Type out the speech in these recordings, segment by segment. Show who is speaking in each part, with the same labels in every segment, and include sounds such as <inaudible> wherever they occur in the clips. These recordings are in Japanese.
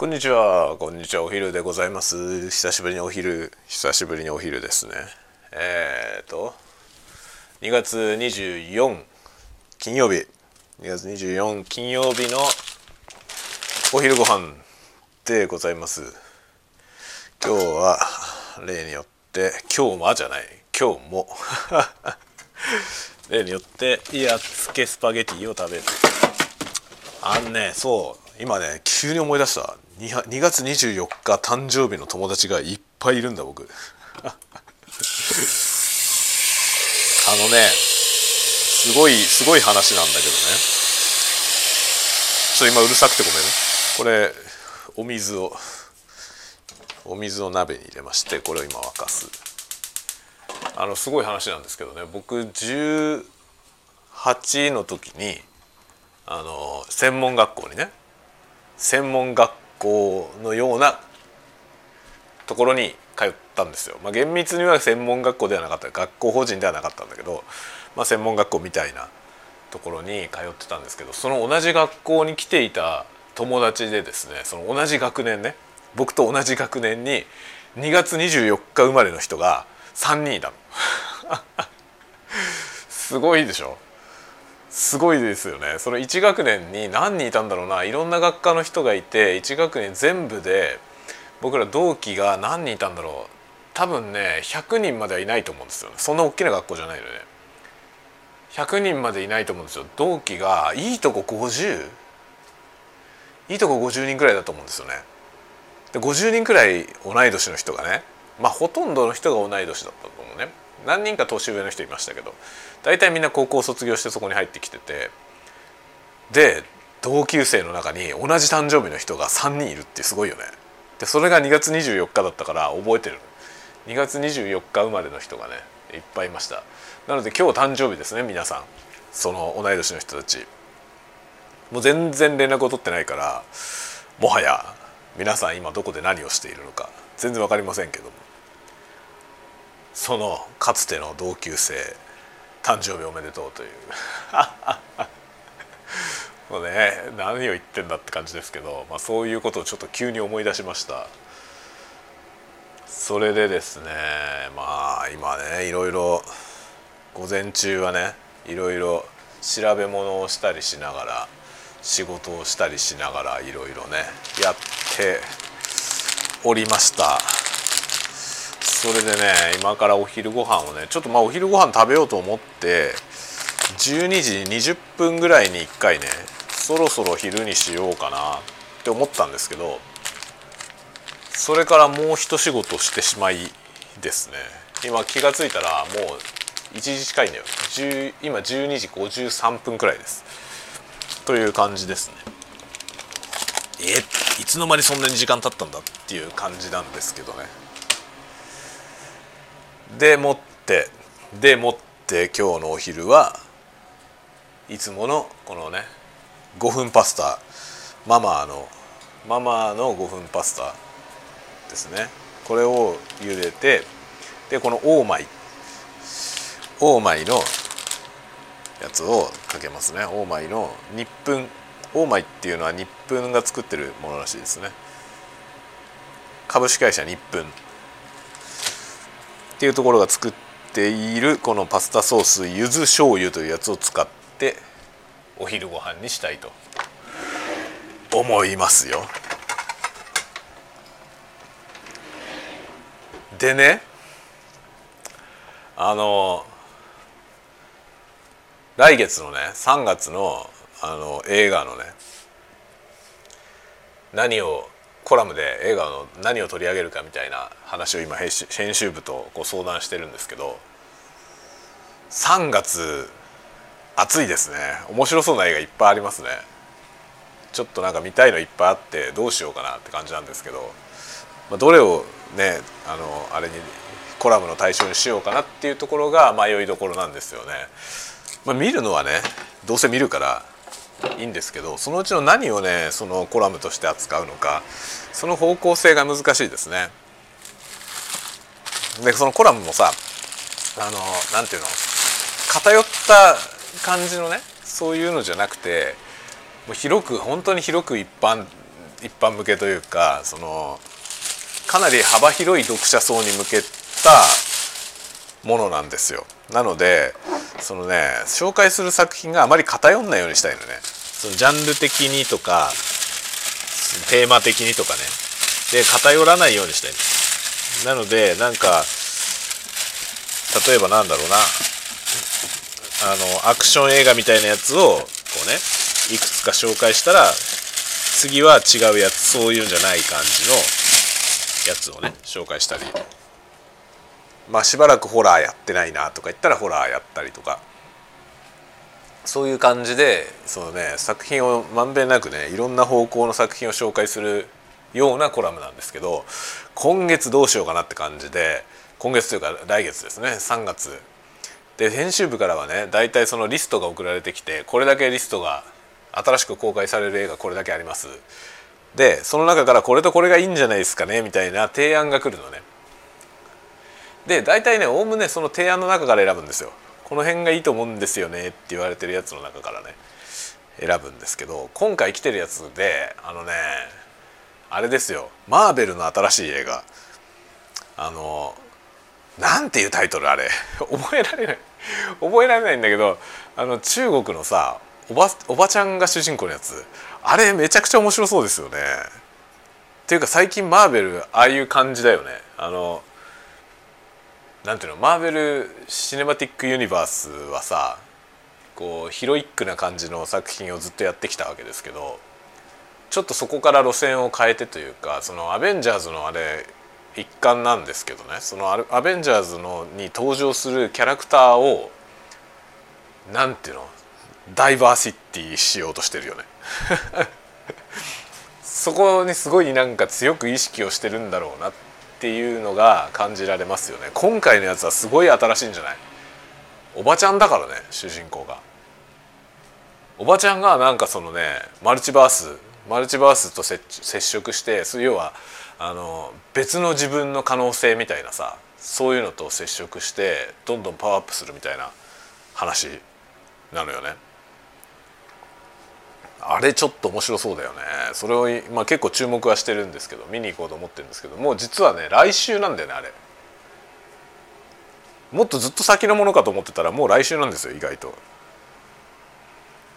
Speaker 1: こんにちは、こんにちは、お昼でございます。久しぶりにお昼、久しぶりにお昼ですね。えっ、ー、と、2月24金曜日、2月24金曜日のお昼ご飯でございます。今日は例によって、今日はじゃない、今日も <laughs> 例によってやっつけスパゲティを食べる。あんねそう今ね急に思い出した。2, 2月24日誕生日の友達がいっぱいいるんだ僕。<laughs> あのねすごいすごい話なんだけどね。ちょっと今うるさくてごめんね。これお水をお水を鍋に入れましてこれを今沸かす。あのすごい話なんですけどね。僕18の時にあの専門学校にね専門学校のようなところに通ったんですよ。まあ、厳密には専門学校ではなかった学校法人ではなかったんだけど、まあ、専門学校みたいなところに通ってたんですけどその同じ学校に来ていた友達でですねその同じ学年ね僕と同じ学年に2月24日生まれの人が3人いたの。<laughs> すごいでしょ？すごいですよね。その1学年に何人いたんだろうな。いろんな学科の人がいて1学年全部で僕ら同期が何人いたんだろう。多分ね100人まではいないと思うんですよそんな大きな学校じゃないのね。100人までいないと思うんですよ。同期がいいとこ 50? いいとこ50人くらいだと思うんですよね。で50人くらい同い年の人がねまあほとんどの人が同い年だったと思うね。何人か年上の人いましたけど大体みんな高校卒業してそこに入ってきててで同級生の中に同じ誕生日の人が3人いるってすごいよね。でそれが2月24日だったから覚えてる2月24日生まれの人がねいっぱいいました。なので今日誕生日ですね皆さん。その同い年の人たち。もう全然連絡を取ってないからもはや皆さん今どこで何をしているのか全然わかりませんけども。そのかつての同級生誕生日おめでとうという。<laughs> もうね何を言ってんだって感じですけど、まあ、そういうことをちょっと急に思い出しました。それでですねまあ今ねいろいろ午前中はねいろいろ調べ物をしたりしながら仕事をしたりしながらいろいろねやっておりました。それでね今からお昼ご飯をねちょっとまあお昼ご飯食べようと思って12時20分ぐらいに1回ねそろそろ昼にしようかなって思ったんですけどそれからもう一仕事してしまいですね。今気が付いたらもう1時近いんだよ今12時53分くらいです。という感じですね。えいつの間にそんなに時間経ったんだっていう感じなんですけどね。でもってでもって今日のお昼はいつものこのね5分パスタママのママの5分パスタですね。これを茹でてでこのオーマイオーマイのやつをかけますね。オーマイの日分オーマイっていうのは日分が作ってるものらしいですね。株式会社日分っていうところが作っているこのパスタソース柚子醤油というやつを使ってお昼ご飯にしたいと思いますよ。でねあの来月のね3月のあの映画のね何をコラムで映画の何を取り上げるかみたいな話を今編集編集部とこ相談してるんですけど3月暑いですね面白そうな映画いっぱいありますねちょっとなんか見たいのいっぱいあってどうしようかなって感じなんですけど、まあ、どれをねあのあれにコラムの対象にしようかなっていうところが迷いどころなんですよね。まあ、見るのはねどうせ見るからいいんですけどそのうちの何をねそのコラムとして扱うのかその方向性が難しいですね。でそのコラムもさあのなんていうの偏った感じのねそういうのじゃなくてもう広く本当に広く一般一般向けというかそのかなり幅広い読者層に向けたものなんですよなのでそのね紹介する作品があまり偏んないようにしたいのね。そのジャンル的にとかテーマ的にとかね。で偏らないようにしたいなのでなんか例えばなんだろうな。あのアクション映画みたいなやつをこうねいくつか紹介したら次は違うやつそういうんじゃない感じのやつをね紹介したり。まあしばらくホラーやってないなとか言ったらホラーやったりとか。そういう感じでそのね作品をまんべんなくねいろんな方向の作品を紹介するようなコラムなんですけど今月どうしようかなって感じで今月というか来月ですね3月。で編集部からはね大体そのリストが送られてきてこれだけリストが新しく公開される映画これだけあります。でその中からこれとこれがいいんじゃないですかねみたいな提案が来るのね。で大体ねおおむねその提案の中から選ぶんですよ。この辺がいいと思うんですよねって言われてるやつの中からね選ぶんですけど今回来てるやつであのねあれですよ。マーベルの新しい映画。あのなんていうタイトルあれ。<laughs> 覚えられない。覚えられないんだけどあの中国のさおばおばちゃんが主人公のやつ。あれめちゃくちゃ面白そうですよね。っていうか最近マーベルああいう感じだよね。あのなんていうのマーベル・シネマティック・ユニバースはさこうヒロイックな感じの作品をずっとやってきたわけですけどちょっとそこから路線を変えてというかそのアベンジャーズのあれ一環なんですけどね。そのアベンジャーズのに登場するキャラクターをなんていうのダイバーシティしようとしてるよね。<laughs> そこにすごいなんか強く意識をしてるんだろうなってていうのが感じられますよね。今回のやつはすごい新しいんじゃない？おばちゃんだからね主人公が。おばちゃんがなんかそのねマルチバースマルチバースと接触して要はあの別の自分の可能性みたいなさそういうのと接触してどんどんパワーアップするみたいな話なのよね。あれちょっと面白そうだよね。それを、まあ、結構注目はしてるんですけど見に行こうと思ってるんですけどもう実はね来週なんだよねあれ。もっとずっと先のものかと思ってたらもう来週なんですよ意外と。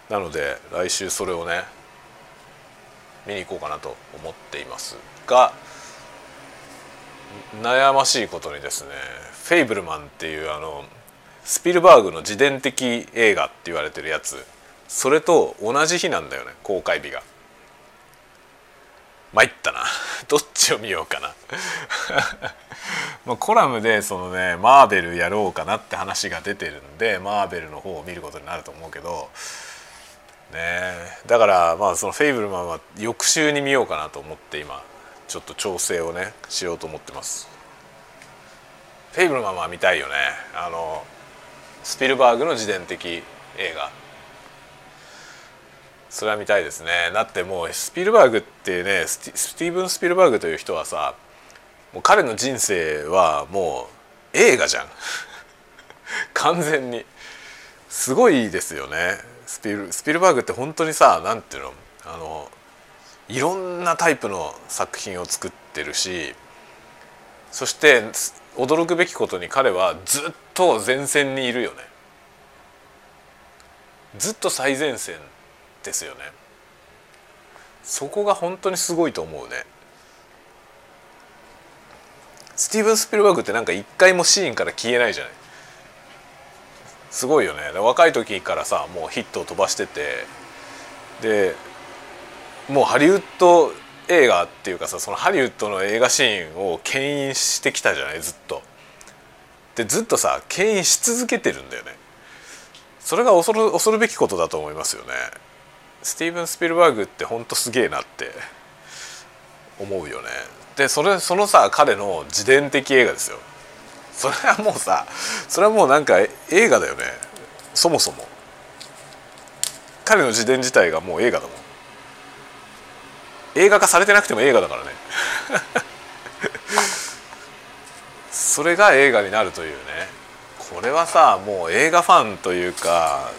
Speaker 1: なので来週それをね見に行こうかなと思っていますが悩ましいことにですね「フェイブルマン」っていうあのスピルバーグの自伝的映画って言われてるやつそれと同じ日なんだよね公開日が。参ったな。<laughs> どっちを見ようかな。<laughs> まあコラムでそのねマーベルやろうかなって話が出てるんでマーベルの方を見ることになると思うけどね。だからまあその「フェイブルマン」は翌週に見ようかなと思って今ちょっと調整をねしようと思ってます。フェイブルマンは見たいよね。あのスピルバーグの自伝的映画。それは見たいですね。だってもうスピルバーグってねスティーブン・スピルバーグという人はさもう彼の人生はもう映画じゃん。<laughs> 完全に。すごいですよね。スピルスピルバーグって本当にさ何ていうの？あのいろんなタイプの作品を作ってるしそして驚くべきことに彼はずっと前線にいるよね。ずっと最前線ですよねそこが本当にすごいと思うねスティーブン・スピルバーグってなんか一回もシーンから消えないじゃないすごいよね若い時からさもうヒットを飛ばしててでもうハリウッド映画っていうかさそのハリウッドの映画シーンを牽引してきたじゃないずっと。でずっとさ牽引し続けてるんだよね。それが恐る恐るべきことだと思いますよね。スティーブン・スピルバーグってほんとすげえなって思うよね。でそれそのさ彼の自伝的映画ですよ。それはもうさそれはもうなんか映画だよねそもそも。彼の自伝自体がもう映画だもん。映画化されてなくても映画だからね <laughs> それが映画になるというねこれはさもう映画ファンというか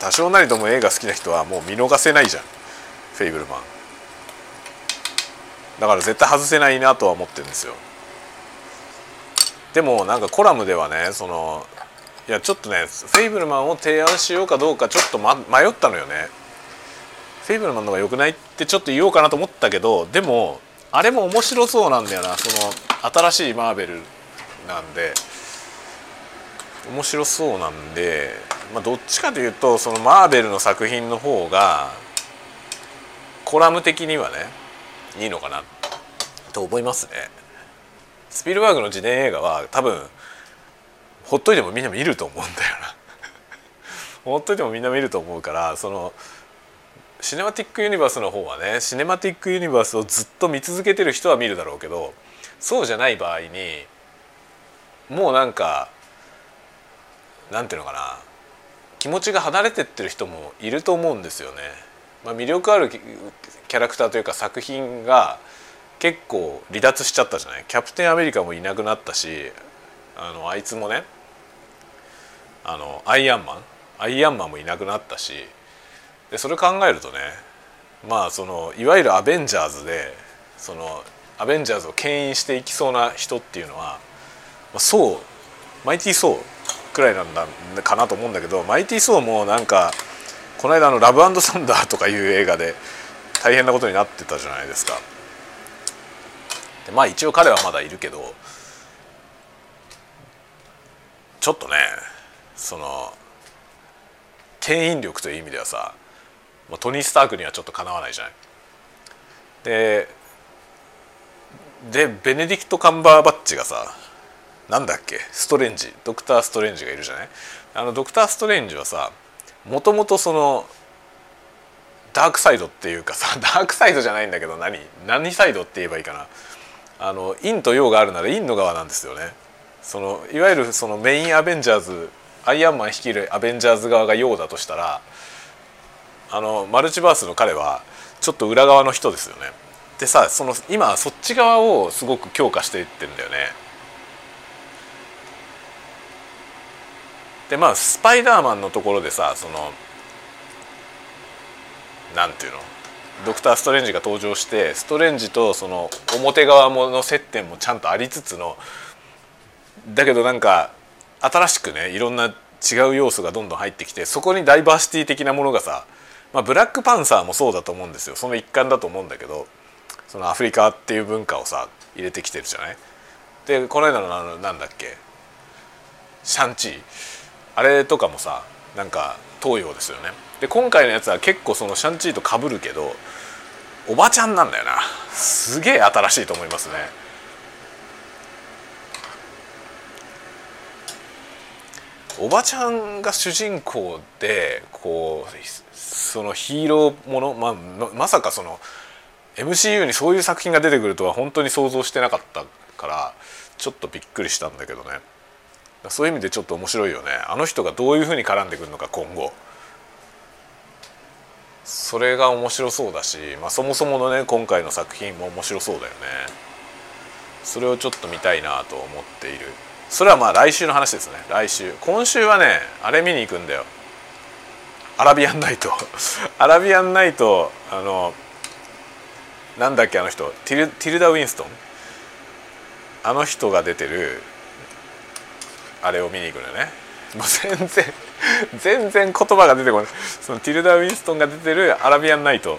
Speaker 1: 多少なりとも映画好きな人はもう見逃せないじゃん。フェイブルマン。だから絶対外せないなとは思ってるんですよ。でもなんかコラムではねそのいやちょっとねフェイブルマンを提案しようかどうかちょっと、ま、迷ったのよね。フェイブルマンの方が良くないってちょっと言おうかなと思ったけどでもあれも面白そうなんだよな。その新しいマーベルなんで。面白そうなんで、まあ、どっちかというとそのマーベルの作品の方がコラム的にはねいいのかなと思いますね。スピルバーグの自伝映画は多分ほっといてもみんな見ると思うんだよな <laughs> ほっといてもみんな見ると思うからそのシネマティック・ユニバースの方はねシネマティック・ユニバースをずっと見続けてる人は見るだろうけどそうじゃない場合にもうなんかなんていうのかな気持ちが離れてってる人もいると思うんですよね。まあ、魅力あるキャラクターというか作品が結構離脱しちゃったじゃない？キャプテンアメリカもいなくなったしあのあいつもねあのアイアンマン？アイアンマンもいなくなったしでそれ考えるとねまあそのいわゆるアベンジャーズでそのアベンジャーズを牽引していきそうな人っていうのは、まあ、そうマイティー・ソーくらいなんだかなと思うんだけどマイティー・ソーもなんかこの間の「ラブサンダー」とかいう映画で大変なことになってたじゃないですか。でまあ一応彼はまだいるけどちょっとねその牽引力という意味ではさトニー・スタークにはちょっとかなわないじゃない。ででベネディクト・カンバーバッチがさなんだっけ？ストレンジ。ドクター・ストレンジがいるじゃない？あのドクター・ストレンジはさもともとそのダークサイドっていうかさ <laughs> ダークサイドじゃないんだけど何？何サイドって言えばいいかな？あの陰と陽があるなら陰の側なんですよね。そのいわゆるそのメインアベンジャーズアイアンマン率いるアベンジャーズ側が陽だとしたらあのマルチバースの彼はちょっと裏側の人ですよね。でさその今そっち側をすごく強化していってるんだよね。でまあスパイダーマンのところでさそのなんていうの？ドクター・ストレンジが登場してストレンジとその表側もの接点もちゃんとありつつのだけどなんか新しくねいろんな違う要素がどんどん入ってきてそこにダイバーシティ的なものがさ、まあ、ブラックパンサーもそうだと思うんですよ。その一環だと思うんだけどそのアフリカっていう文化をさ入れてきてるじゃない？でこの間のあのなんだっけ？シャンチー。あれとかもさなんか東洋ですよね。で今回のやつは結構そのシャンチーとかぶるけどおばちゃんなんだよな。すげえ新しいと思いますね。おばちゃんが主人公でこうそのヒーローもの、まあ、まさかその MCU にそういう作品が出てくるとは本当に想像してなかったからちょっとびっくりしたんだけどね。そういう意味でちょっと面白いよね。あの人がどういうふうに絡んでくるのか今後。それが面白そうだし、まあ、そもそものね今回の作品も面白そうだよね。それをちょっと見たいなと思っている。それはまあ来週の話ですね。来週。今週はねあれ見に行くんだよ。アラビアンナイトアラビアンナイトあのなんだっけあの人。ティルティルダ・ウィンストンあの人が出てるあれを見に行くのよね。もう全然 <laughs> 全然言葉が出てこない。そのティルダー・ウィンストンが出てるアラビアンナイト。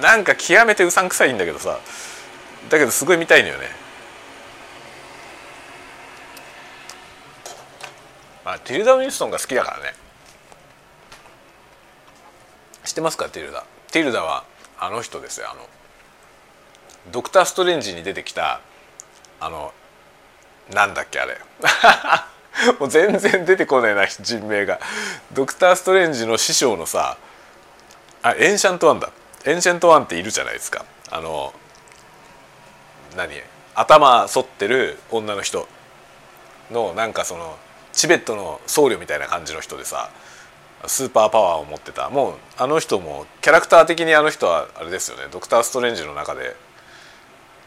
Speaker 1: なんか極めてうさんくさいんだけどさ。だけどすごい見たいのよね。まあティルダー・ウィンストンが好きだからね。知ってますかティルダ？ティルダはあの人ですよ。あのドクター・ストレンジに出てきたあのなんだっけあれ。<laughs> もう全然出てこないな人名が。ドクター・ストレンジの師匠のさあエンシェント・ワンだ。エンシェント・ワンっているじゃないですか。あの何？頭反ってる女の人。のなんかそのチベットの僧侶みたいな感じの人でさスーパーパワーを持ってた。もうあの人もキャラクター的にあの人はあれですよね。ドクター・ストレンジの中で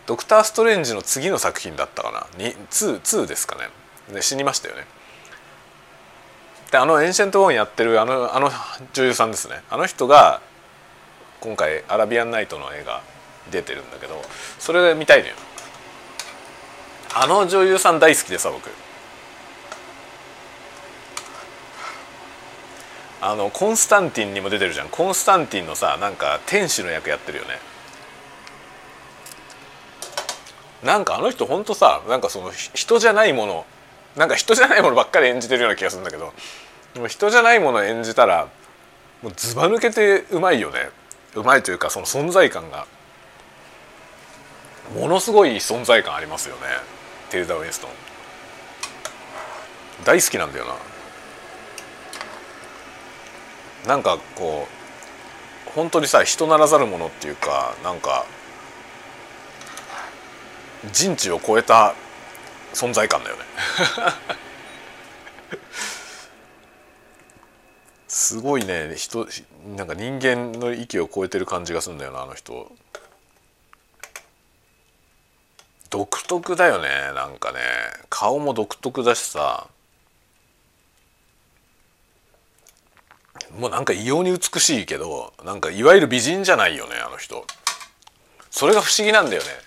Speaker 1: ドクター・ストレンジの次の作品だったかな？2, 2, 2ですかね。で死にましたよね。であのエンシェント・ワンやってるあのあの女優さんですね。あの人が今回「アラビアン・ナイト」の映画出てるんだけどそれ見たいのよ。あの女優さん大好きでさ僕。あのコンスタンティンにも出てるじゃん。コンスタンティンのさなんか天使の役やってるよね。なんかあの人ほんとさなんかその人じゃないものなんか人じゃないものばっかり演じてるような気がするんだけど人じゃないものを演じたらもうずば抜けてうまいよね。うまいというかその存在感が。ものすごい存在感ありますよね。テルダ・ウィンストン。大好きなんだよな。なんかこう本当にさ人ならざるものっていうかなんか人知を超えた存在感だよね。<laughs> すごいね人なんか人間の域を超えてる感じがするんだよなあの人。独特だよねなんかね。顔も独特だしさ。もうなんか異様に美しいけどなんかいわゆる美人じゃないよねあの人。それが不思議なんだよね。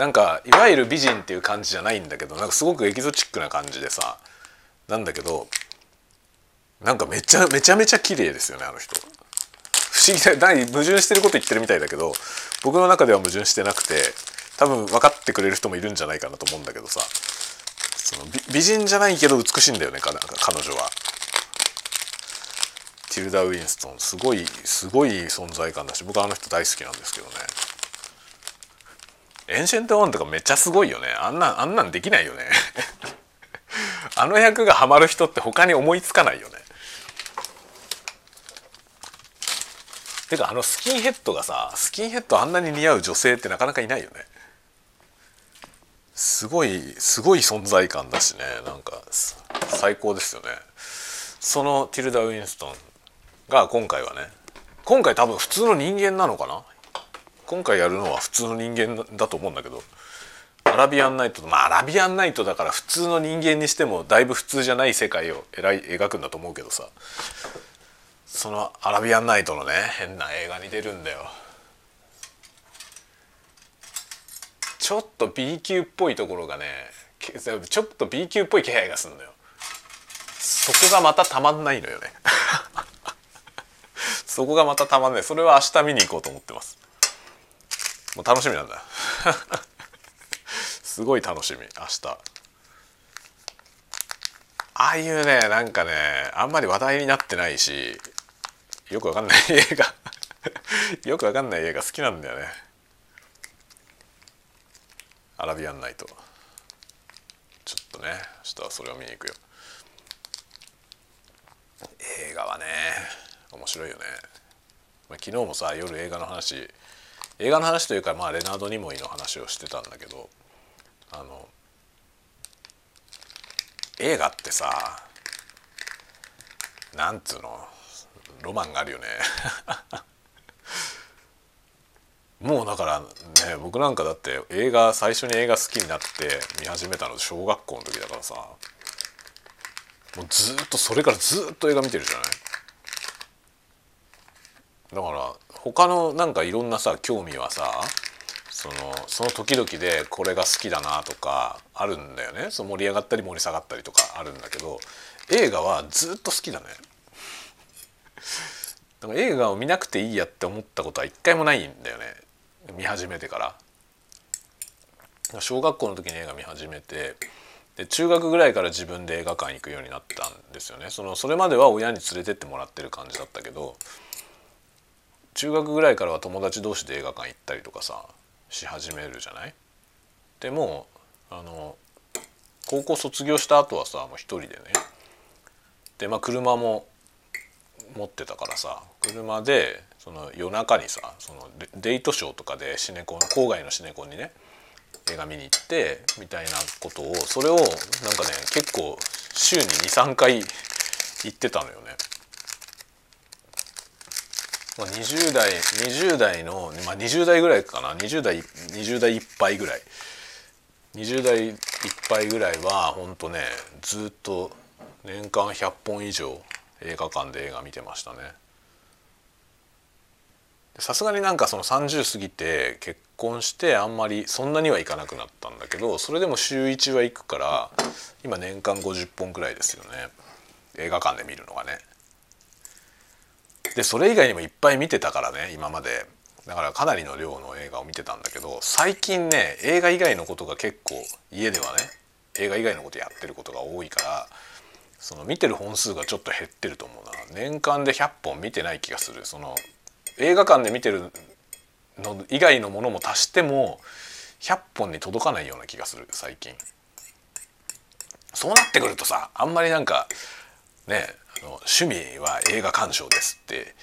Speaker 1: なんかいわゆる美人っていう感じじゃないんだけどなんかすごくエキゾチックな感じでさなんだけどなんかめちゃめちゃめちゃ綺麗ですよねあの人不思議な何矛盾してること言ってるみたいだけど僕の中では矛盾してなくて多分分かってくれる人もいるんじゃないかなと思うんだけどさその美人じゃないけど美しいんだよね彼女は。ティルダ・ウィンストンすごいすごい存在感だし僕あの人大好きなんですけどねエンシェント・ワンとかめっちゃすごいよね。あんなあんなんできないよね。<laughs> あの役がハマる人って他に思いつかないよね。てかあのスキンヘッドがさスキンヘッドあんなに似合う女性ってなかなかいないよね。すごいすごい存在感だしね。なんか最高ですよね。そのティルダ・ウィンストンが今回はね今回多分普通の人間なのかな？今回やるのは普通の人間だと思うんだけどアラビアンナイトまあアラビアンナイトだから普通の人間にしてもだいぶ普通じゃない世界をえらい描くんだと思うけどさそのアラビアンナイトのね変な映画に出るんだよ。ちょっと B 級っぽいところがねちょっと B 級っぽい気配がするのよ。そこがまたたまんないのよね。<laughs> そこがまたたまんない。それは明日見に行こうと思ってます。もう楽しみなんだ。<laughs> すごい楽しみ明日。ああいうねなんかねあんまり話題になってないしよくわかんない映画。<laughs> よくわかんない映画好きなんだよね。アラビアンナイト。ちょっとね明日はそれを見に行くよ。映画はね面白いよね、昨日もさ夜映画の話映画の話というか、まあ、レナード・ニモイの話をしてたんだけどあの映画ってさなんつうのロマンがあるよね。<laughs> もうだからね僕なんかだって映画最初に映画好きになって見始めたの小学校の時だからさもうずっとそれからずっと映画見てるじゃない？だから他のなんかいろんなさ興味はさそのその時々でこれが好きだなとかあるんだよね。その盛り上がったり盛り下がったりとかあるんだけど映画はずっと好きだね。だから映画を見なくていいやって思ったことは一回もないんだよね。見始めてから。小学校の時に映画見始めてで中学ぐらいから自分で映画館行くようになったんですよね。そのそれまでは親に連れてってもらってる感じだったけど中学ぐらいからは友達同士で映画館行ったりとかさし始めるじゃない？でもあの高校卒業した後はさもう一人でねでまあ車も持ってたからさ車でその夜中にさそのデートショーとかでシネコン郊外のシネコンにね映画見に行ってみたいなことをそれをなんかね結構週に23回行ってたのよね。まあ、20代20代の、まあ、20代ぐらいかな。20代20代いっぱいぐらい。20代いっぱいぐらいはほんとねずっと年間100本以上映画館で映画見てましたね。さすがになんかその30過ぎて結婚してあんまりそんなには行かなくなったんだけどそれでも週1は行くから今年間50本くらいですよね。映画館で見るのがね。でそれ以外にもいっぱい見てたからね今まで。だからかなりの量の映画を見てたんだけど最近ね映画以外のことが結構家ではね映画以外のことやってることが多いからその見てる本数がちょっと減ってると思うな。年間で100本見てない気がする。その映画館で見てるの以外のものも足しても100本に届かないような気がする最近。そうなってくるとさあんまりなんかねあの趣味は映画鑑賞ですって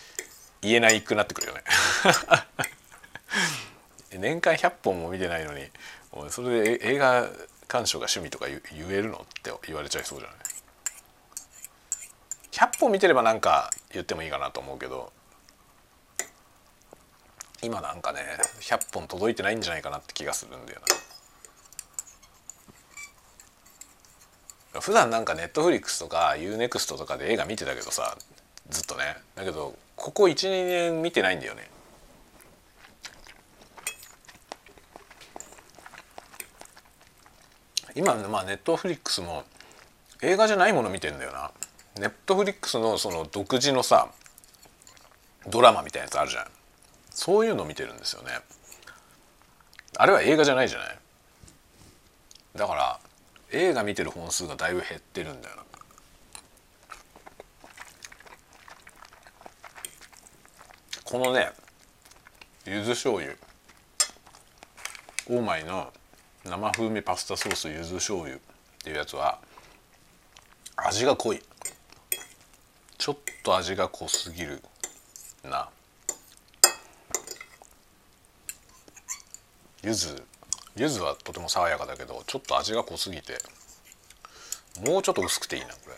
Speaker 1: 言えないくなってくるよね。<laughs> 年間100本も見てないのにそれで映画鑑賞が趣味とか言えるのって言われちゃいそうじゃない？100本見てればなんか言ってもいいかなと思うけど今なんかね100本届いてないんじゃないかなって気がするんだよな。普段なんかネットフリックスとか UNEXT とかで映画見てたけどさずっとね。だけどここ12年見てないんだよね。今まあネットフリックスも映画じゃないもの見てんだよな。ネットフリックスのその独自のさドラマみたいなやつあるじゃん。そういうの見てるんですよね。あれは映画じゃないじゃない。だから映画見てる本数がだいぶ減ってるんだよな。このね柚子醤油。オーマイの生風味パスタソース柚子醤油っていうやつは味が濃い。ちょっと味が濃すぎるな。柚子。柚子はとても爽やかだけどちょっと味が濃すぎてもうちょっと薄くていいなこれ。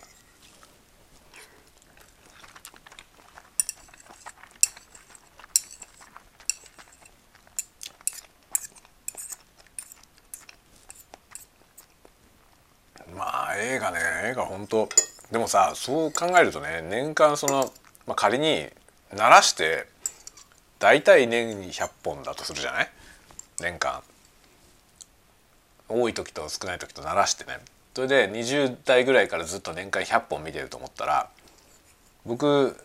Speaker 1: まあ映画ね映画本当でもさそう考えるとね年間その、まあ、仮に鳴らして大体年に100本だとするじゃない？年間多い時と少ない時と鳴らしてね。それで20代ぐらいからずっと年間100本見てると思ったら僕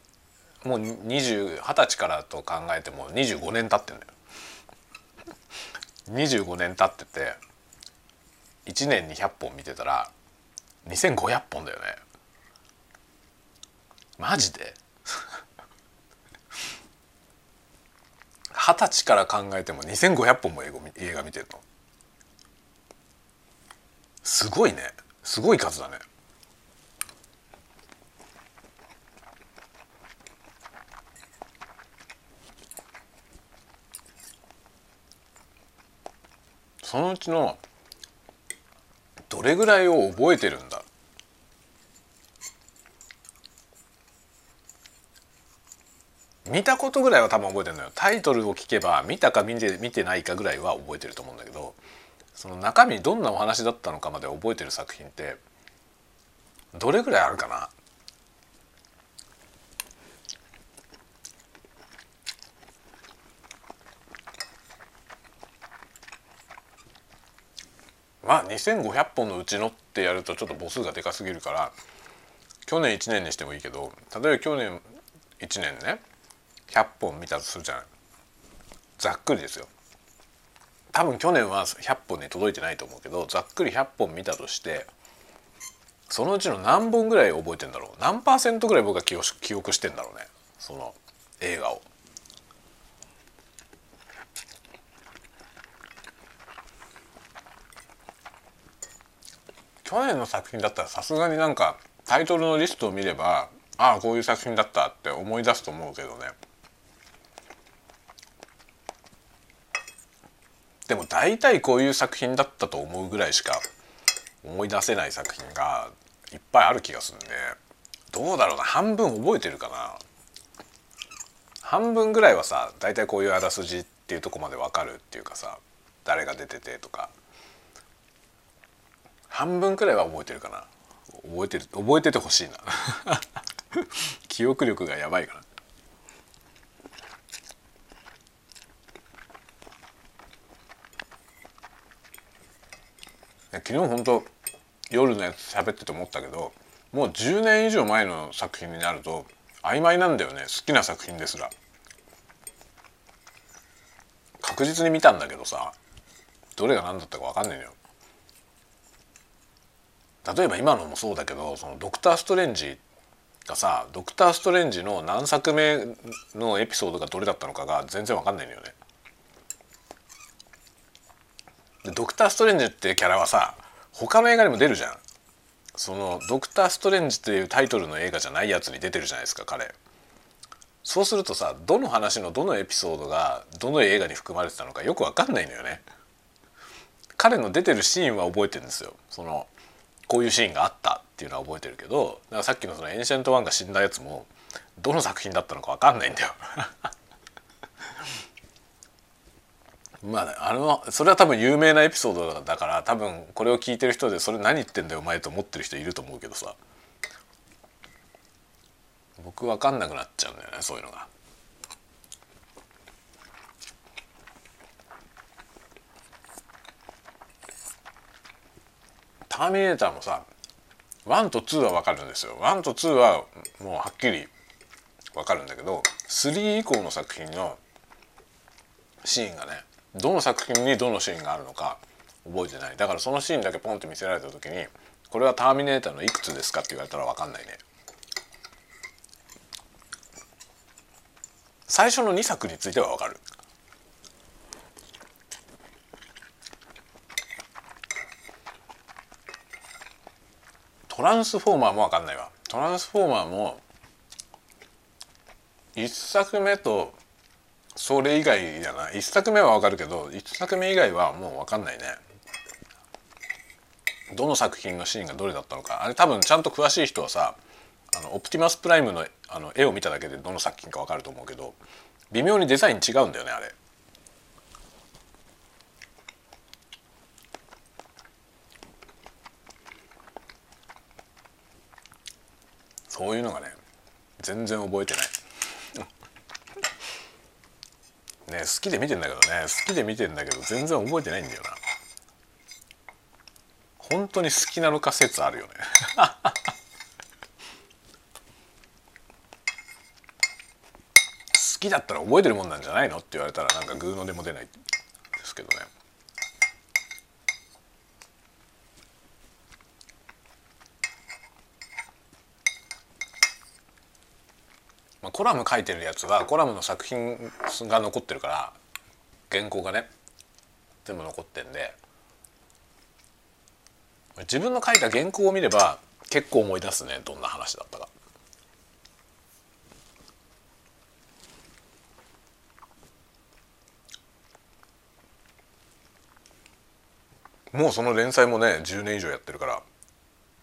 Speaker 1: もう20歳からと考えても25年経ってんだよ。25年経ってて1年に100本見てたら2500本だよね。マジで？二十歳から考えても2500本も映画見てるの。すごいね。すごい数だね。そのうちのどれぐらいを覚えてるんだ？見たことぐらいは多分覚えてるのよ。タイトルを聞けば見たか見て見てないかぐらいは覚えてると思うんだけど。その中身どんなお話だったのかまで覚えてる作品ってどれぐらいあるかな？まあ2500本のうちのってやるとちょっと母数がでかすぎるから去年1年にしてもいいけど例えば去年1年ね100本見たとするじゃない。ざっくりですよ。多分去年は100本に届いてないと思うけどざっくり100本見たとしてそのうちの何本ぐらい覚えてんだろう。何パーセントぐらい僕は記憶記憶してんだろうね。その映画を。去年の作品だったらさすがになんかタイトルのリストを見ればああこういう作品だったって思い出すと思うけどね。でも大体こういう作品だったと思うぐらいしか思い出せない作品がいっぱいある気がするんでどうだろうな。半分覚えてるかな。半分ぐらいはさ大体こういうあらすじっていうとこまでわかるっていうかさ誰が出ててとか。半分くらいは覚えてるかな。覚えてる覚えててほしいな。<laughs> 記憶力がやばいから。昨日本当夜のやつ喋ってて思ったけどもう10年以上前の作品になると曖昧なんだよね。好きな作品ですら。確実に見たんだけどさどれが何だったか分かんないのよ。例えば今のもそうだけどそのドクター・ストレンジがさドクター・ストレンジの何作目のエピソードがどれだったのかが全然分かんないのよね。でドクター・ストレンジっていうキャラはさ他の映画にも出るじゃん。その「ドクター・ストレンジ」っていうタイトルの映画じゃないやつに出てるじゃないですか彼。そうするとさどの話のどのエピソードがどの映画に含まれてたのかよく分かんないのよね。彼の出てるシーンは覚えてるんですよ。そのこういうシーンがあったっていうのは覚えてるけどだからさっきのそのエンシェント・ワンが死んだやつもどの作品だったのか分かんないんだよまああのそれは多分有名なエピソードだから多分これを聞いてる人でそれ何言ってんだよお前と思ってる人いると思うけどさ僕分かんなくなっちゃうんだよねそういうのが。ターミネーターもさ1と2は分かるんですよ1と2はもうはっきり分かるんだけど3以降の作品のシーンがねどの作品にどのシーンがあるのか覚えてない。だからそのシーンだけポンって見せられた時にこれは「ターミネーター」のいくつですかって言われたら分かんないね。最初の2作については分かる。トランスフォーマーも分かんないわ。トランスフォーマーも1作目とそれ以外じゃな。1作目は分かるけど1作目以外はもう分かんないね。どの作品のシーンがどれだったのか。あれ多分ちゃんと詳しい人はさあのオプティマスプライムのあの絵を見ただけでどの作品か分かると思うけど微妙にデザイン違うんだよねあれ。そういうのがね全然覚えてない。ね好きで見てんだけどね好きで見てんだけど全然覚えてないんだよな。本当に好きなのか説あるよね。<laughs> 好きだったら覚えてるもんなんじゃないの？って言われたらなんかグーのでも出ないですけどね。コラム書いてるやつはコラムの作品が残ってるから原稿がね全部残ってんで自分の書いた原稿を見れば結構思い出すねどんな話だったか。もうその連載もね10年以上やってるから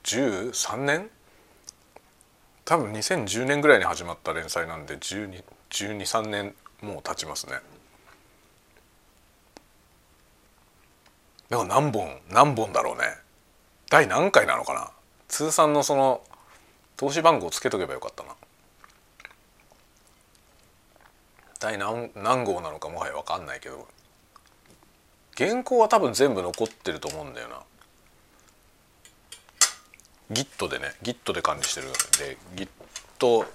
Speaker 1: 13年多分2010年ぐらいに始まった連載なんで1213年もう経ちますね。だか何本何本だろうね。第何回なのかな。通算のその投資番号つけとけばよかったな。第何何号なのかもはや分かんないけど。原稿は多分全部残ってると思うんだよな。Git でね Git で管理してるんで Git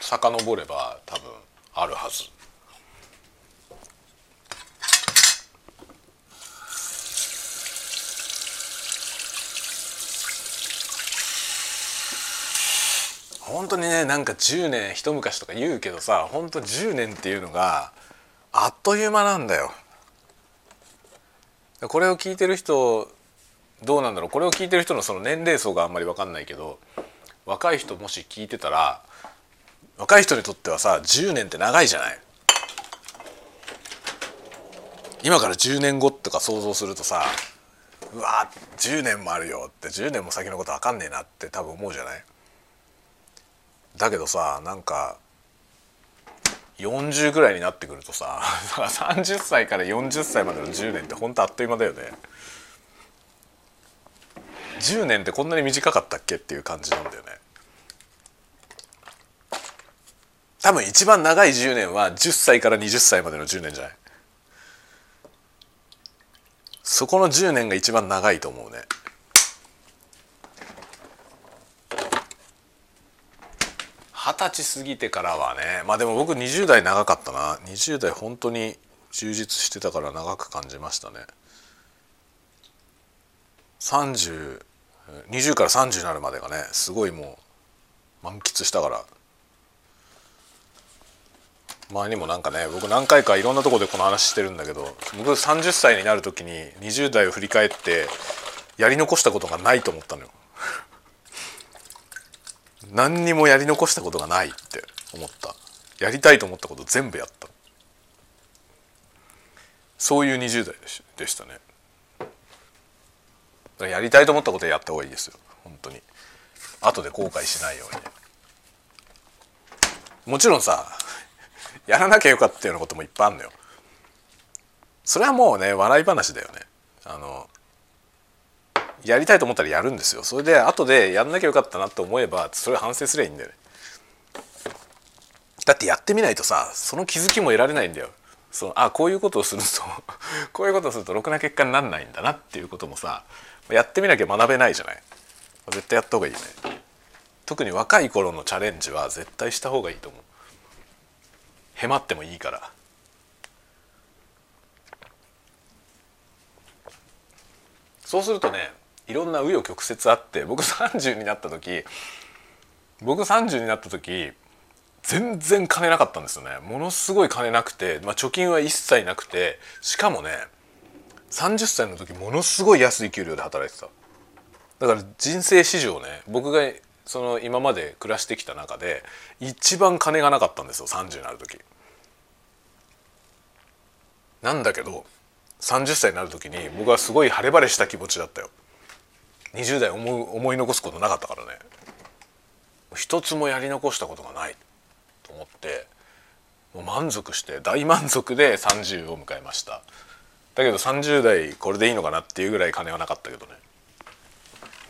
Speaker 1: 遡れば多分あるはず本当にねなんか10年一昔とか言うけどさ本当10年っていうのがあっという間なんだよ。これを聞いてる人どうなんだろう。これを聞いてる人のその年齢層があんまり分かんないけど若い人もし聞いてたら若い人にとってはさ10年って長いじゃない。今から10年後とか想像するとさうわ10年もあるよって10年も先のこと分かんねえなって多分思うじゃない。だけどさなんか40ぐらいになってくるとさ <laughs> 30歳から40歳までの10年ってほんとあっという間だよね。10年ってこんなに短かったっけっていう感じなんだよね。多分一番長い10年は10歳から20歳までの10年じゃない？そこの10年が一番長いと思うね。二十歳過ぎてからはね。まあでも僕20代長かったな。20代本当に充実してたから長く感じましたね。20から30になるまでがねすごいもう満喫したから。前にもなんかね僕何回かいろんなとこでこの話してるんだけど僕30歳になる時に20代を振り返ってやり残したことがないと思ったのよ。<laughs> 何にもやり残したことがないって思った。やりたいと思ったこと全部やった。そういう20代でしでしやりたいと思ったことやった方がいいですよ。本当に。後で後悔しないように。もちろんさやらなきゃよかったようなこともいっぱいあるのよ。それはもうね笑い話だよね。あのやりたいと思ったらやるんですよ。それで後でやんなきゃよかったなって思えばそれ反省すりゃいいんだよね。だってやってみないとさその気づきも得られないんだよ。そのあこういうことをすると <laughs> こういうことをするとろくな結果になんないんだなっていうこともさやってみなきゃ学べないじゃない。絶対やった方がいいね。特に若い頃のチャレンジは絶対した方がいいと思う。へまってもいいから。そうするとねいろんな紆余曲折あって僕30になった時僕30になった時全然金なかったんですよね。ものすごい金なくて、まあ、貯金は一切なくてしかもね30歳の時ものすごい安い給料で働いてた。だから人生史上ね僕がその今まで暮らしてきた中で一番金がなかったんですよ30になる時。なんだけど30歳になる時に僕はすごい晴れ晴れした気持ちだったよ。20代思思い残すことなかったからね。一つもやり残したことがない。と思ってもう満足して大満足で30を迎えました。だけど30代これでいいのかなっていうぐらい金はなかったけどね。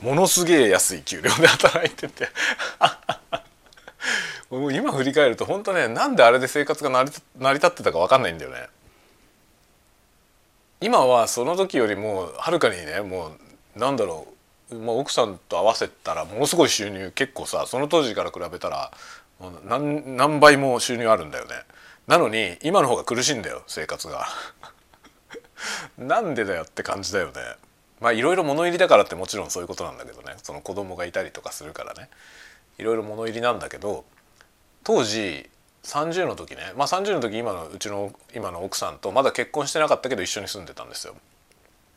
Speaker 1: ものすげえ安い給料で働いてて。<laughs> もう今振り返ると本当ねなんであれで生活が成り成り立ってたか分かんないんだよね。今はその時よりもはるかにねもうなんだろう、まあ、奥さんと合わせたらものすごい収入結構さその当時から比べたら何何倍も収入あるんだよね。なのに今の方が苦しいんだよ生活が。<laughs> なんでだよって感じだよね。まあいろいろ物入りだからってもちろんそういうことなんだけどね。その子供がいたりとかするからね。いろいろ物入りなんだけど当時30の時ね。まあ30の時今のうちの今の奥さんとまだ結婚してなかったけど一緒に住んでたんですよ。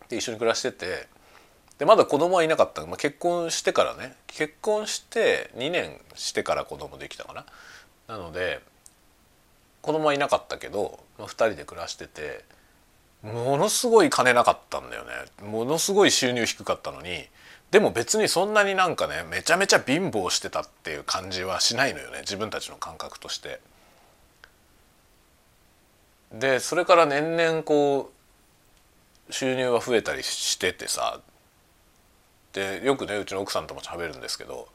Speaker 1: で一緒に暮らしててでまだ子供はいなかった、まあ、結婚してからね結婚して2年してから子供できたかな。なので子供はいなかったけど、まあ、2人で暮らしててものすごい金なかったんだよねものすごい収入低かったのにでも別にそんなになんかねめちゃめちゃ貧乏してたっていう感じはしないのよね自分たちの感覚として。でそれから年々こう収入は増えたりしててさでよくねうちの奥さんとも喋るんですけど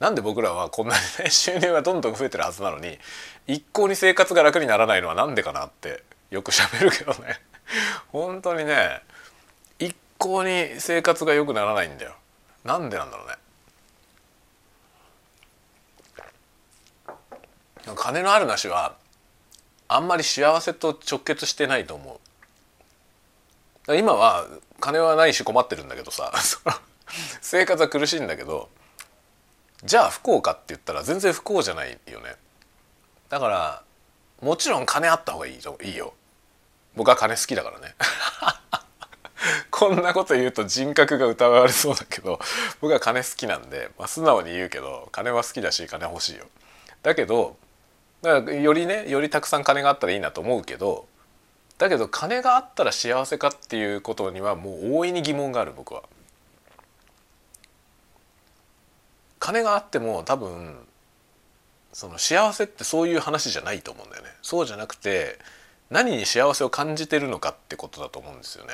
Speaker 1: なんで僕らはこんなにね <laughs> 収入がどんどん増えてるはずなのに一向に生活が楽にならないのは何でかなってよく喋るけどね。本当にね一向に生活が良くならないんだよ。なんでなんだろうね。金のあるなしはあんまり幸せと直結してないと思う。今は金はないし困ってるんだけどさ。<laughs> 生活は苦しいんだけどじゃあ不幸かって言ったら全然不幸じゃないよね。だからもちろん金あった方がいいいいよ。僕は金好きだからね。<laughs> こんなこと言うと人格が疑われそうだけど僕は金好きなんで、まあ、素直に言うけど金は好きだし金欲しいよ。だけどだかよりねよりたくさん金があったらいいなと思うけどだけど金があったら幸せかっていうことにはもう大いに疑問がある僕は。金があっても多分その幸せってそういう話じゃないと思うんだよね。そうじゃなくて何に幸せを感じてるのかってことだと思うんですよね。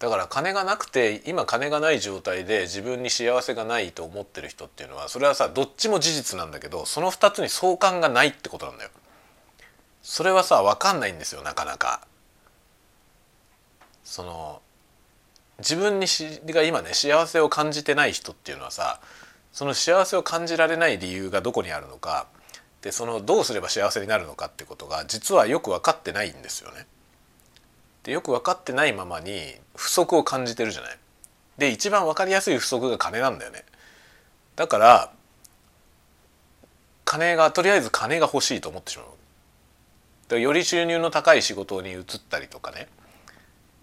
Speaker 1: だから金がなくて今金がない状態で自分に幸せがないと思ってる人っていうのはそれはさどっちも事実なんだけどその2つに相関がないってことなんだよ。それはさ分かんないんですよなかなか。その自分にしが今ね幸せを感じてない人っていうのはさその幸せを感じられない理由がどこにあるのかでそのどうすれば幸せになるのかってことが実はよく分かってないんですよね。でよく分かってないままに不足を感じてるじゃない。で一番分かりやすい不足が金なんだよね。だから金がとりあえず金が欲しいと思ってしまう。でより収入の高い仕事に移ったりとかね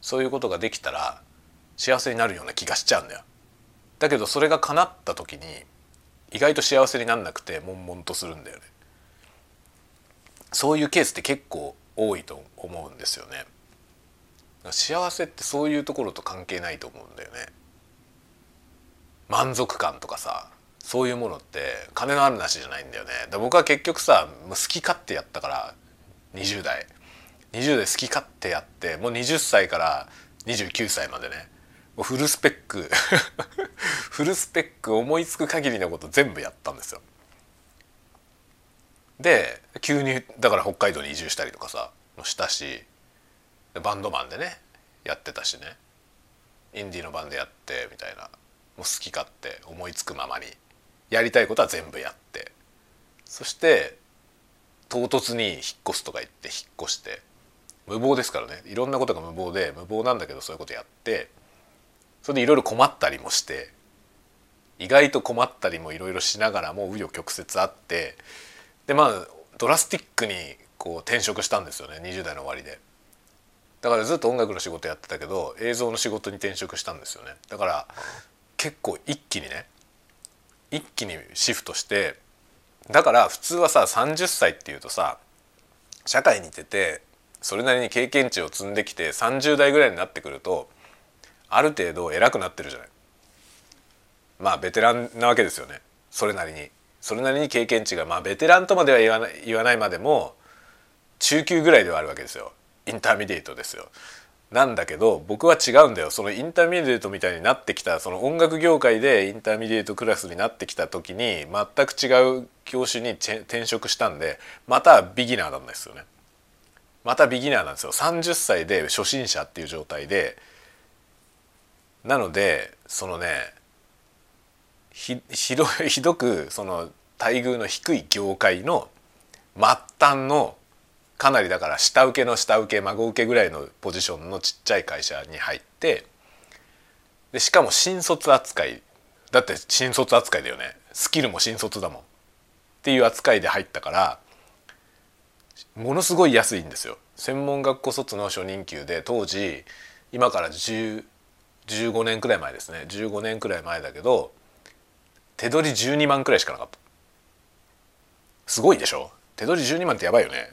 Speaker 1: そういうことができたら幸せになるような気がしちゃうんだよ。だけどそれが叶った時に意外と幸せになんなくて悶々とするんだよね。そういうケースって結構多いと思うんですよね。幸せってそういうところと関係ないと思うんだよね。満足感とかさそういうものって金のあるなしじゃないんだよね。だ僕は結局さもう好き勝手やったから20代20代好き勝手やってもう20歳から29歳までねフルスペック。<laughs> フルスペック思いつく限りのこと全部やったんですよ。で急にだから北海道に移住したりとかさもしたしバンドマンでねやってたしね。インディーのバンドやってみたいな。もう好き勝手思いつくままに。やりたいことは全部やって。そして唐突に引っ越すとか言って引っ越して。無謀ですからね。いろんなことが無謀で無謀なんだけどそういうことやって。それでいろいろ困ったりもして意外と困ったりもいろいろしながらも紆余曲折あってでまあドラスティックにこう転職したんですよね20代の終わりで。だからずっと音楽の仕事やってたけど映像の仕事に転職したんですよねだから結構一気にね一気にシフトしてだから普通はさ30歳っていうとさ社会に出てそれなりに経験値を積んできて30代ぐらいになってくるとある程度偉くなってるじゃない。まあベテランなわけですよね。それなりに。それなりに経験値がまあベテランとまでは言わない言わないまでも中級ぐらいではあるわけですよ。 intermediate ですよ。なんだけど僕は違うんだよ。その intermediate みたいになってきたその音楽業界で intermediate クラスになってきた時に全く違う業種に転職したんでまたビギナーなんですよね。またビギナーなんですよ。30歳で初心者っていう状態でなのでそのねひひど <laughs> ひどくその待遇の低い業界の末端のかなりだから下請けの下請け孫請けぐらいのポジションのちっちゃい会社に入ってでしかも新卒扱いだって新卒扱いだよね。スキルも新卒だもん。っていう扱いで入ったからものすごい安いんですよ。専門学校卒の初任給で当時今から10 15年くらい前ですね。15年くらい前だけど手取り12万くらいしかなかった。すごいでしょ？手取り12万ってやばいよね。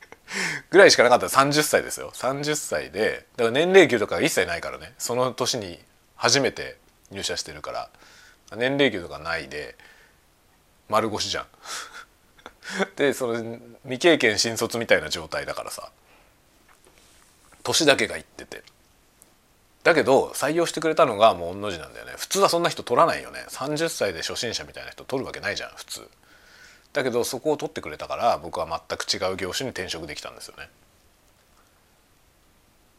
Speaker 1: <laughs> ぐらいしかなかった。ら30歳ですよ。30歳でだから年齢給とか一切ないからね。その年に初めて入社してるから。年齢給とかないで丸腰じゃん。<laughs> でその未経験新卒みたいな状態だからさ。年だけがいってて。だけど採用してくれたのがもう御の字なんだよね。普通はそんな人取らないよね。30歳で初心者みたいな人取るわけないじゃん普通。だけどそこを取ってくれたから僕は全く違う業種に転職できたんですよね。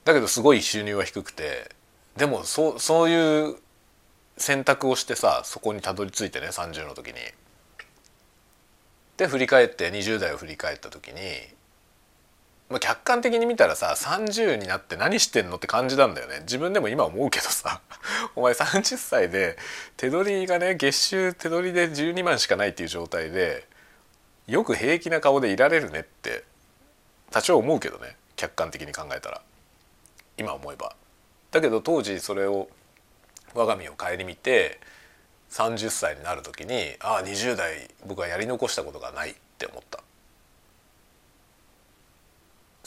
Speaker 1: だけどすごい収入は低くてでもそうそういう選択をしてさそこにたどり着いてね30の時に。で振り返って20代を振り返った時に、まあ、客観的に見たらさ30になって何してんのって感じなんだよね。自分でも今思うけどさ。<laughs> お前30歳で手取りがね月収手取りで12万しかないっていう状態でよく平気な顔でいられるねって多少思うけどね。客観的に考えたら。今思えば。だけど当時それを我が身を顧みて30歳になる時にああ20代僕はやり残したことがないって思った。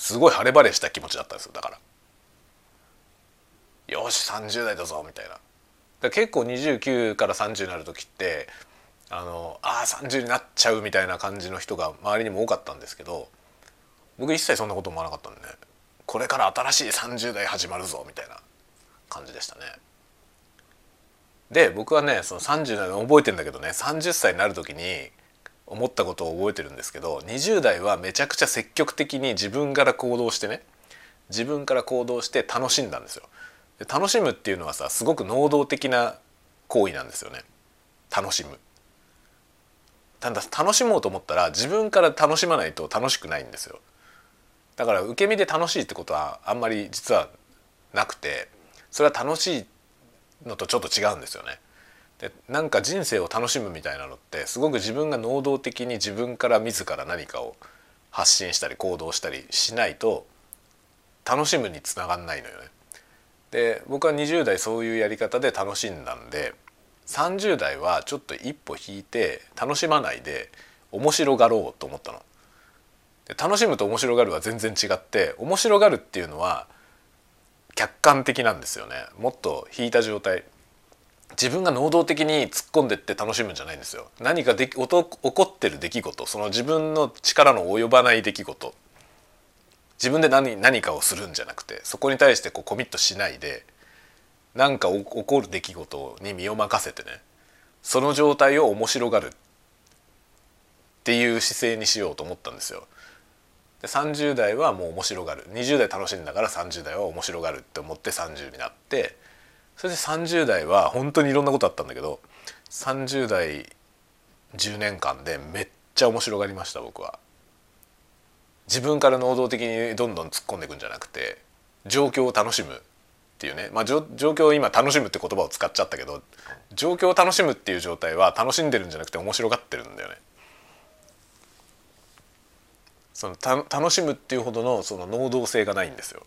Speaker 1: すごい晴れ晴れした気持ちだったんですよだからよし30代だぞみたいな結構29から30になる時ってあのああ30になっちゃうみたいな感じの人が周りにも多かったんですけど僕一切そんなこと思わなかったんでねこれから新しい30代始まるぞみたいな感じでしたね。で僕はねその30代覚えてんだけどね30歳になる時に思ったことを覚えてるんですけど20代はめちゃくちゃ積極的に自分から行動してね自分から行動して楽しんだんですよ。で楽しむっていうのはさすごく能動的な行為なんですよね楽しむ。ただ楽しもうと思ったら自分から楽しまないと楽しくないんですよ。だから受け身で楽しいってことはあんまり実はなくてそれは楽しいのとちょっと違うんですよね。でなんか人生を楽しむみたいなのってすごく自分が能動的に自分から自ら何かを発信したり行動したりしないと楽しむにつながんないのよね。で僕は20代そういうやり方で楽しんだんで30代はちょっと一歩引いて楽しまないで面白がろうと思ったの。で楽しむと面白がるは全然違って面白がるっていうのは客観的なんですよねもっと引いた状態自分が能動的に突っ込んでって楽しむんじゃないんですよ。何かで起こってる出来事。その自分の力の及ばない出来事。自分で何何かをするんじゃなくてそこに対してこうコミットしないで何か起こる出来事に身を任せてねその状態を面白がるっていう姿勢にしようと思ったんですよ。で30代はもう面白がる。20代楽しんだから30代は面白がるって思って30になってそれで30代は本当にいろんなことあったんだけど30代10年間でめっちゃ面白がりました僕は。自分から能動的にどんどん突っ込んでいくんじゃなくて状況を楽しむっていうね、まあ、状況を今楽しむって言葉を使っちゃったけど状況を楽しむっていう状態は楽しんでるんじゃなくて面白がってるんだよね。そのた楽しむっていうほどのその能動性がないんですよ。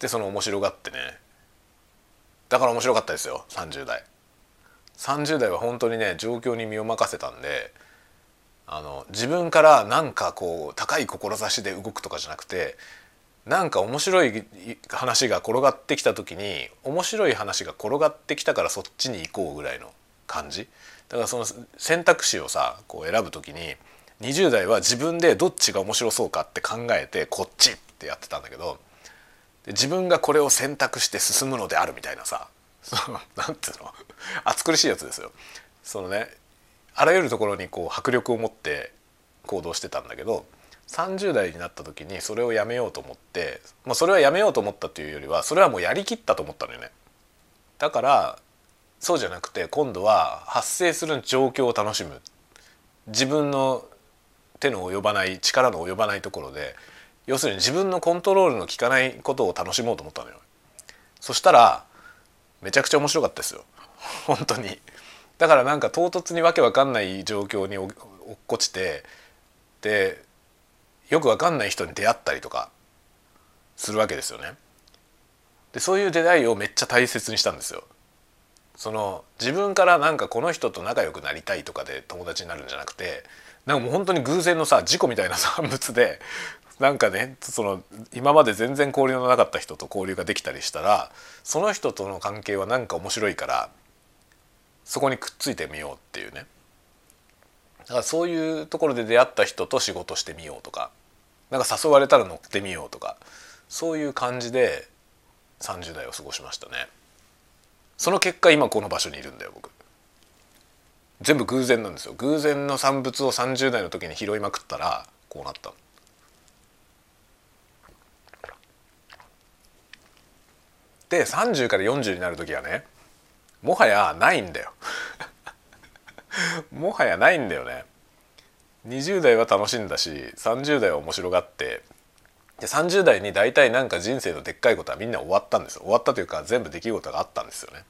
Speaker 1: でその面白がってねだから面白かったですよ30代。30代は本当にね状況に身を任せたんであの自分からなんかこう高い志で動くとかじゃなくてなんか面白い話が転がってきた時に面白い話が転がってきたからそっちに行こうぐらいの感じだからその選択肢をさこう選ぶ時に20代は自分でどっちが面白そうかって考えてこっちってやってたんだけどで自分がこれを選択して進むのであるみたいなさそのなんていうの暑苦しいやつですよ。そのねあらゆるところにこう迫力を持って行動してたんだけど30代になった時にそれをやめようと思ってもうそれはやめようと思ったというよりはそれはもうやりきったと思ったのよね。だからそうじゃなくて今度は発生する状況を楽しむ自分の手の及ばない力の及ばないところで要するに自分のコントロールの効かないことを楽しもうと思ったのよ。そしたらめちゃくちゃ面白かったですよ。<laughs> 本当に。だからなんか唐突にわけわかんない状況に落っこちてでよくわかんない人に出会ったりとかするわけですよね。でそういう出会いをめっちゃ大切にしたんですよ。その自分からなんかこの人と仲良くなりたいとかで友達になるんじゃなくてなんかもう本当に偶然のさ事故みたいな産 <laughs> 物でなんかねその今まで全然交流のなかった人と交流ができたりしたらその人との関係はなんか面白いからそこにくっついてみようっていうね。だからそういうところで出会った人と仕事してみようとかなんか誘われたら乗ってみようとかそういう感じで30代を過ごしましたね。その結果今この場所にいるんだよ僕。全部偶然なんですよ。偶然の産物を30代の時に拾いまくったらこうなったで30から40になる時はねもはやないんだよ。<laughs> もはやないんだよね。20代は楽しんだし30代は面白がってで30代に大体なんか人生のでっかいことはみんな終わったんですよ。終わったというか全部出来事があったんですよね。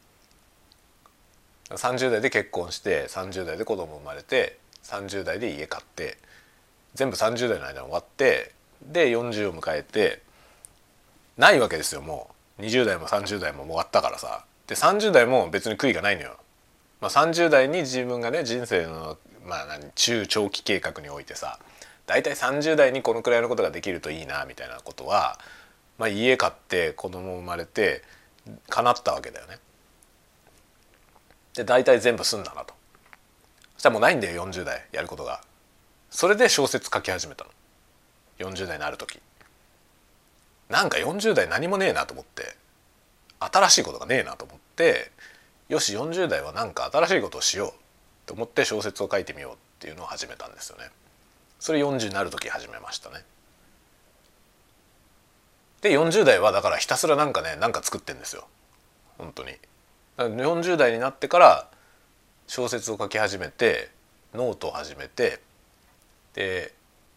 Speaker 1: 30代で結婚して30代で子供生まれて30代で家買って全部30代の間に終わってで40を迎えてないわけですよもう。20代も30代も終わったからさ。で30代も別に悔いがないのよ。まあ、30代に自分がね人生の、まあ、中長期計画においてさ大体30代にこのくらいのことができるといいなみたいなことは、まあ、家買って子供生まれて叶ったわけだよね。で大体全部済んだなと。そしたらもうないんだよ40代やることが。それで小説書き始めたの。40代になる時。なんか40代何もねえなと思って新しいことがねえなと思ってよし40代はなんか新しいことをしようと思って小説を書いてみようっていうのを始めたんですよね。それ40になる時始めましたね。で40代はだからひたすらなんかねなんか作ってんですよ。本当に。40代になってから小説を書き始めてノートを始めてで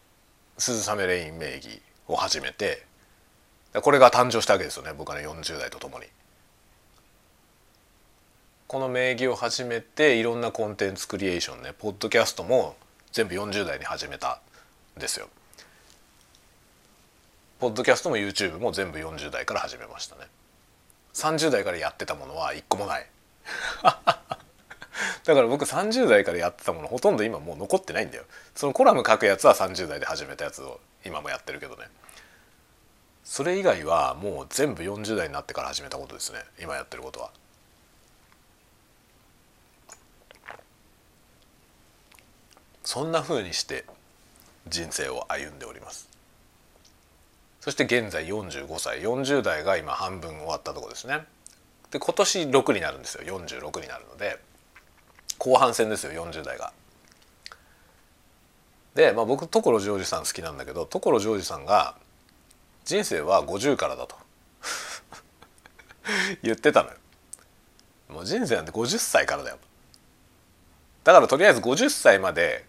Speaker 1: 「鈴雨レイン名義」を始めてこれが誕生したわけですよね僕はね40代とともに。この名義を始めていろんなコンテンツクリエーションねポッドキャストも全部40代に始めたんですよ。ポッドキャストも YouTube も全部40代から始めましたね。30代からやってたものは一個もない。<laughs> だから僕30代からやってたものほとんど今もう残ってないんだよそのコラム書くやつは30代で始めたやつを今もやってるけどねそれ以外はもう全部40代になってから始めたことですね。今やってることは。そんな風にして人生を歩んでおります。そして現在45歳。40代が今半分終わったとこですね。で今年6になるんですよ。46になるので後半戦ですよ40代が。で、まあ、僕所ジョージさん好きなんだけど所ジョージさんが「人生は50からだ」と <laughs> 言ってたのよ。もう人生なんて50歳からだよ。だからとりあえず50歳まで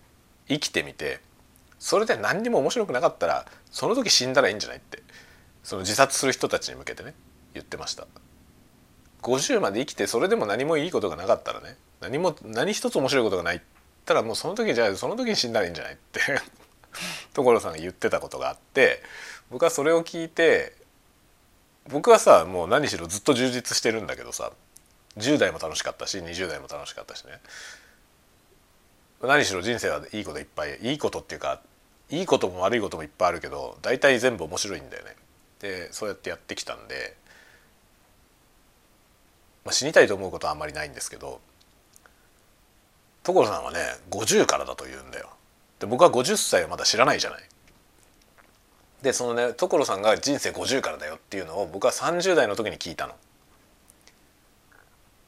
Speaker 1: 生きてみてそれで何にも面白くなかったらその時死んだらいいんじゃないってその自殺する人たちに向けてね言ってました。50まで生きてそれでも何もいいことがなかったらね何も何一つ面白いことがないったらもうその時じゃあその時に死んだらいいんじゃないって <laughs> 所さんが言ってたことがあって僕はそれを聞いて僕はさもう何しろずっと充実してるんだけどさ10代も楽しかったし20代も楽しかったしね何しろ人生はいいこといっぱいいいことっていうかいいことも悪いこともいっぱいあるけど大体全部面白いんだよね。でそうやってやってきたんでまあ、死にたいと思うことはあんまりないんですけど所さんはね50からだと言うんだよ。で僕は50歳はまだ知らないじゃない。でそのね所さんが人生50からだよっていうのを僕は30代の時に聞いたの。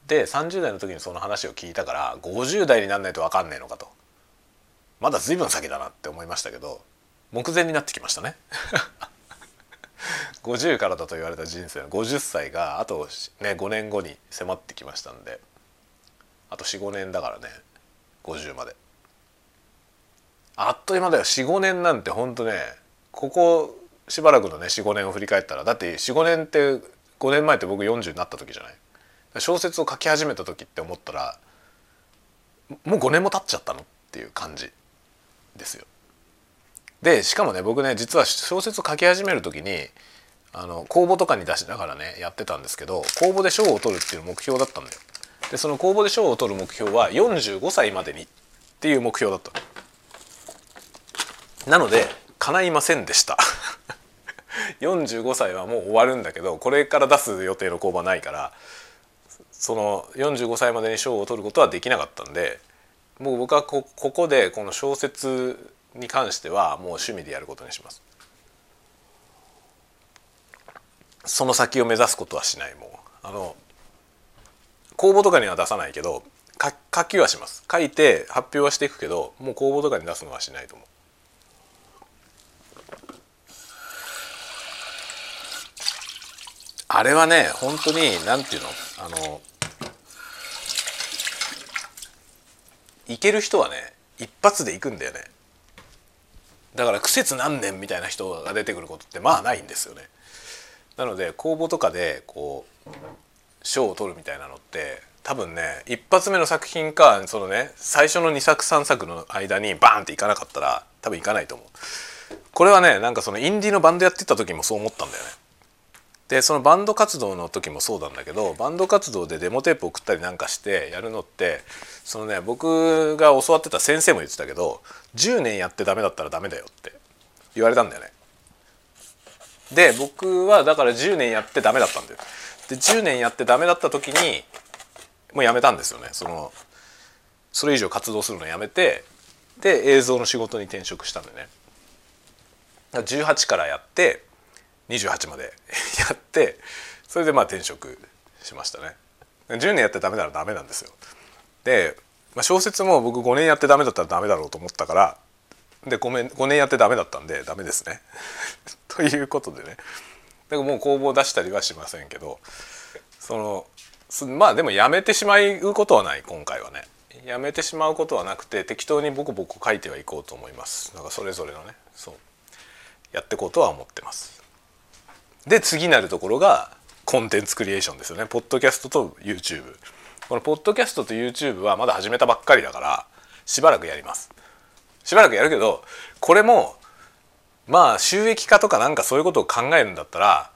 Speaker 1: で30代の時にその話を聞いたから50代になんないと分かんねえのかと。まだ随分先だなって思いましたけど目前になってきましたね。<laughs> 50からだと言われた人生の50歳があとね5年後に迫ってきましたんであと45年だからね50まで。あっという間だよ。45年なんてほんとねここしばらくのね45年を振り返ったらだって45年って5年前って僕40になった時じゃない？小説を書き始めた時って思ったらもう5年も経っちゃったのっていう感じですよ。でしかもね僕ね実は小説を書き始める時にあの公募とかに出しながらねやってたんですけど公募で賞を取るっていう目標だったんだよ。でその公募で賞を取る目標は45歳までにっていう目標だったなので叶いませんでした <laughs> 45歳はもう終わるんだけどこれから出す予定の公募はないからその45歳までに賞を取ることはできなかったんでもう僕はここでこの小説に関してはもう趣味でやることにします。その先を目指すことはしないもうあの公募とかには出さないけど書きはします書いて発表はしていくけどもう公募とかに出すのはしないと思う。あれはね本当に何て言うの？あのいける人はね一発でいくんだよねだから苦節何年みたいな人が出てくることってまあないんですよね。なので公募とかでこう賞を取るみたいなのって多分ね一発目の作品かそのね最初の2作3作の間にバーンっていかなかったら多分いかないと思う。これはねなんかそのインディーのバンドやってた時もそう思ったんだよね。でそのバンド活動の時もそうなんだけどバンド活動でデモテープ送ったりなんかしてやるのってそのね僕が教わってた先生も言ってたけど10年やってダメだったらダメだよって言われたんだよね。で僕はだから10年やってダメだったんだよ。で10年やってダメだった時にもうやめたんですよね。そのそれ以上活動するのやめてで映像の仕事に転職したんだよね。18からやって28まで <laughs> やってそれでまあ転職しましたね。10年やってダメならダメなんですよ。で、まあ、小説も僕5年やってダメだったらダメだろうと思ったからで 5, 年5年やってダメだったんでダメですね。<laughs> ということでね。だからもう工房出したりはしませんけどそのまあでもやめてしまうことはない今回はね。やめてしまうことはなくて適当にボコボコ書いてはいこうと思います。なんかそれぞれのねそうやっていこうとは思ってます。で次なるところがコンテンツクリエーションですよね。ポッドキャストと YouTube このポッドキャストと YouTube はまだ始めたばっかりだからしばらくやります。しばらくやるけどこれもまあ収益化とかなんかそういうことを考えるんだったら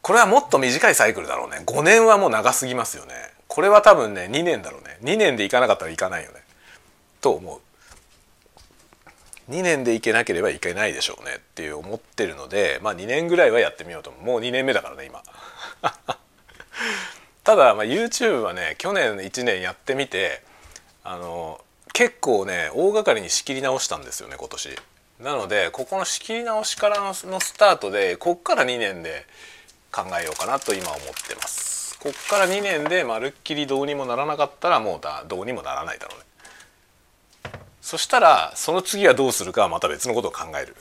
Speaker 1: これはもっと短いサイクルだろうね。5年はもう長すぎますよね。これは多分ね2年だろうね。2年でいかなかったらいかないよね。と思う。2年でいけなければいけないでしょうねっていう思ってるのでまあ2年ぐらいはやってみようともう2年目だからね今。<laughs> ただまあ YouTube はね去年1年やってみてあの結構ね大掛かりに仕切り直したんですよね今年。なのでここの仕切り直しからのスタートでこっから2年で考えようかなと今思ってます。こっから2年でまるっきりどうにもならなかったらもうだどうにもならないだろうね。そしたらその次はどうするかはまた別のことを考える。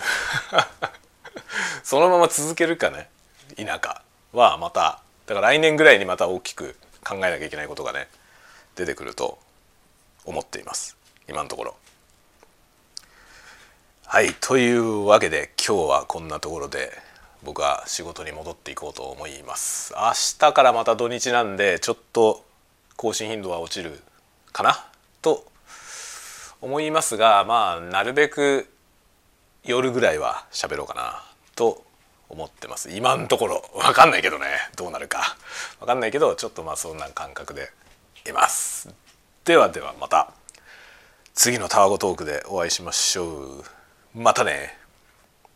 Speaker 1: そのまま続けるかね。田舎はまただから来年ぐらいにまた大きく考えなきゃいけないことがね出てくると思っています。今のところ。はいというわけで今日はこんなところで僕は仕事に戻っていこうと思います。明日からまた土日なんでちょっと更新頻度は落ちるかな？と思いますがまあなるべく夜ぐらいは喋ろうかなと思ってます。今のところ。分かんないけどね。どうなるか。分かんないけどちょっとまあそんな感覚でいます。ではではまた。次のタワゴトークでお会いしましょう。またね。